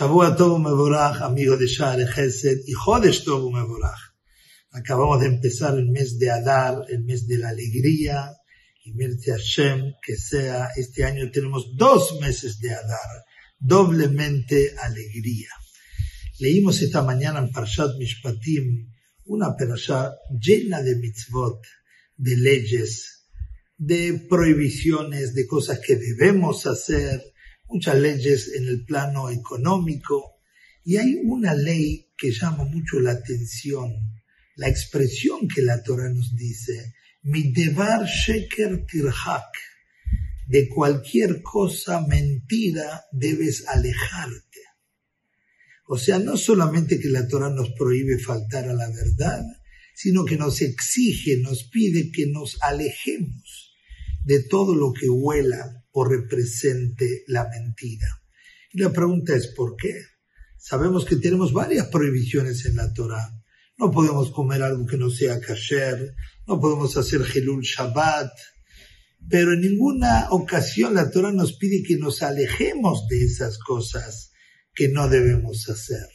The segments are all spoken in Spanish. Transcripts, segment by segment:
Shavua Tobu Mevorach, amigo de Share Chesed, y Jodesh Tobu Mevorach. Acabamos de empezar el mes de Adar, el mes de la alegría, y Mirce Hashem, que sea, este año tenemos dos meses de Adar, doblemente alegría. Leímos esta mañana en Parshat Mishpatim una perashá llena de mitzvot, de leyes, de prohibiciones, de cosas que debemos hacer, muchas leyes en el plano económico y hay una ley que llama mucho la atención, la expresión que la Torah nos dice, mi devar sheker tirhak, de cualquier cosa mentira debes alejarte. O sea, no solamente que la Torah nos prohíbe faltar a la verdad, sino que nos exige, nos pide que nos alejemos de todo lo que huela o represente la mentira. Y la pregunta es ¿por qué? Sabemos que tenemos varias prohibiciones en la Torah. No podemos comer algo que no sea kasher, no podemos hacer Helul Shabbat, pero en ninguna ocasión la Torah nos pide que nos alejemos de esas cosas que no debemos hacer.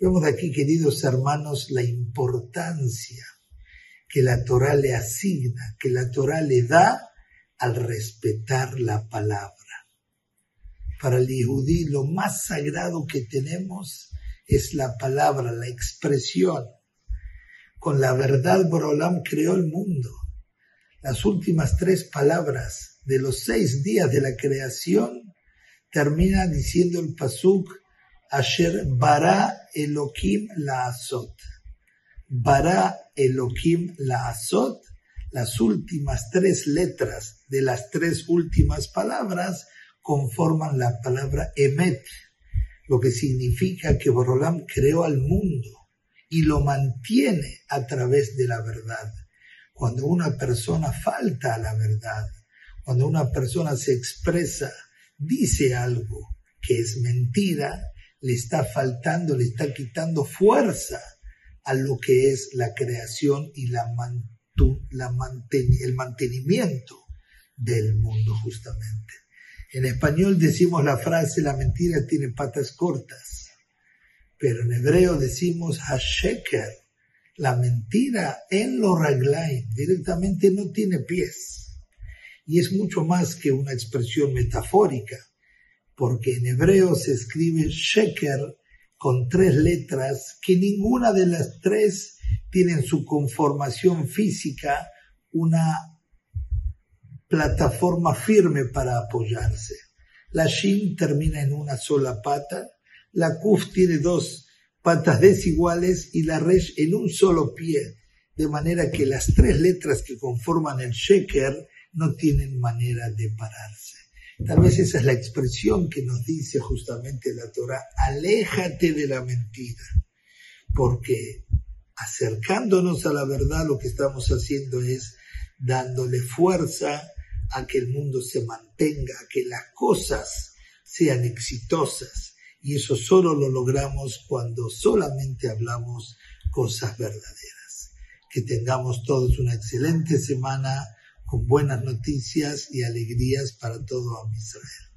Vemos aquí, queridos hermanos, la importancia que la Torah le asigna, que la Torah le da al respetar la palabra. Para el judí lo más sagrado que tenemos es la palabra, la expresión. Con la verdad Borolam creó el mundo. Las últimas tres palabras de los seis días de la creación termina diciendo el pasuk Asher bara Elohim la azot. Bara Elohim la azot las últimas tres letras de las tres últimas palabras conforman la palabra emet, lo que significa que Borolam creó al mundo y lo mantiene a través de la verdad. Cuando una persona falta a la verdad, cuando una persona se expresa, dice algo que es mentira, le está faltando, le está quitando fuerza a lo que es la creación y la mantenimiento el mantenimiento del mundo justamente. En español decimos la frase la mentira tiene patas cortas, pero en hebreo decimos hasheker, la mentira en lo raglaim directamente no tiene pies. Y es mucho más que una expresión metafórica, porque en hebreo se escribe sheker con tres letras que ninguna de las tres tienen su conformación física una plataforma firme para apoyarse. La Shin termina en una sola pata, la Kuf tiene dos patas desiguales y la Resh en un solo pie, de manera que las tres letras que conforman el Sheker no tienen manera de pararse. Tal vez esa es la expresión que nos dice justamente la Torah, aléjate de la mentira, porque acercándonos a la verdad, lo que estamos haciendo es dándole fuerza a que el mundo se mantenga, a que las cosas sean exitosas. Y eso solo lo logramos cuando solamente hablamos cosas verdaderas. Que tengamos todos una excelente semana con buenas noticias y alegrías para todo Israel.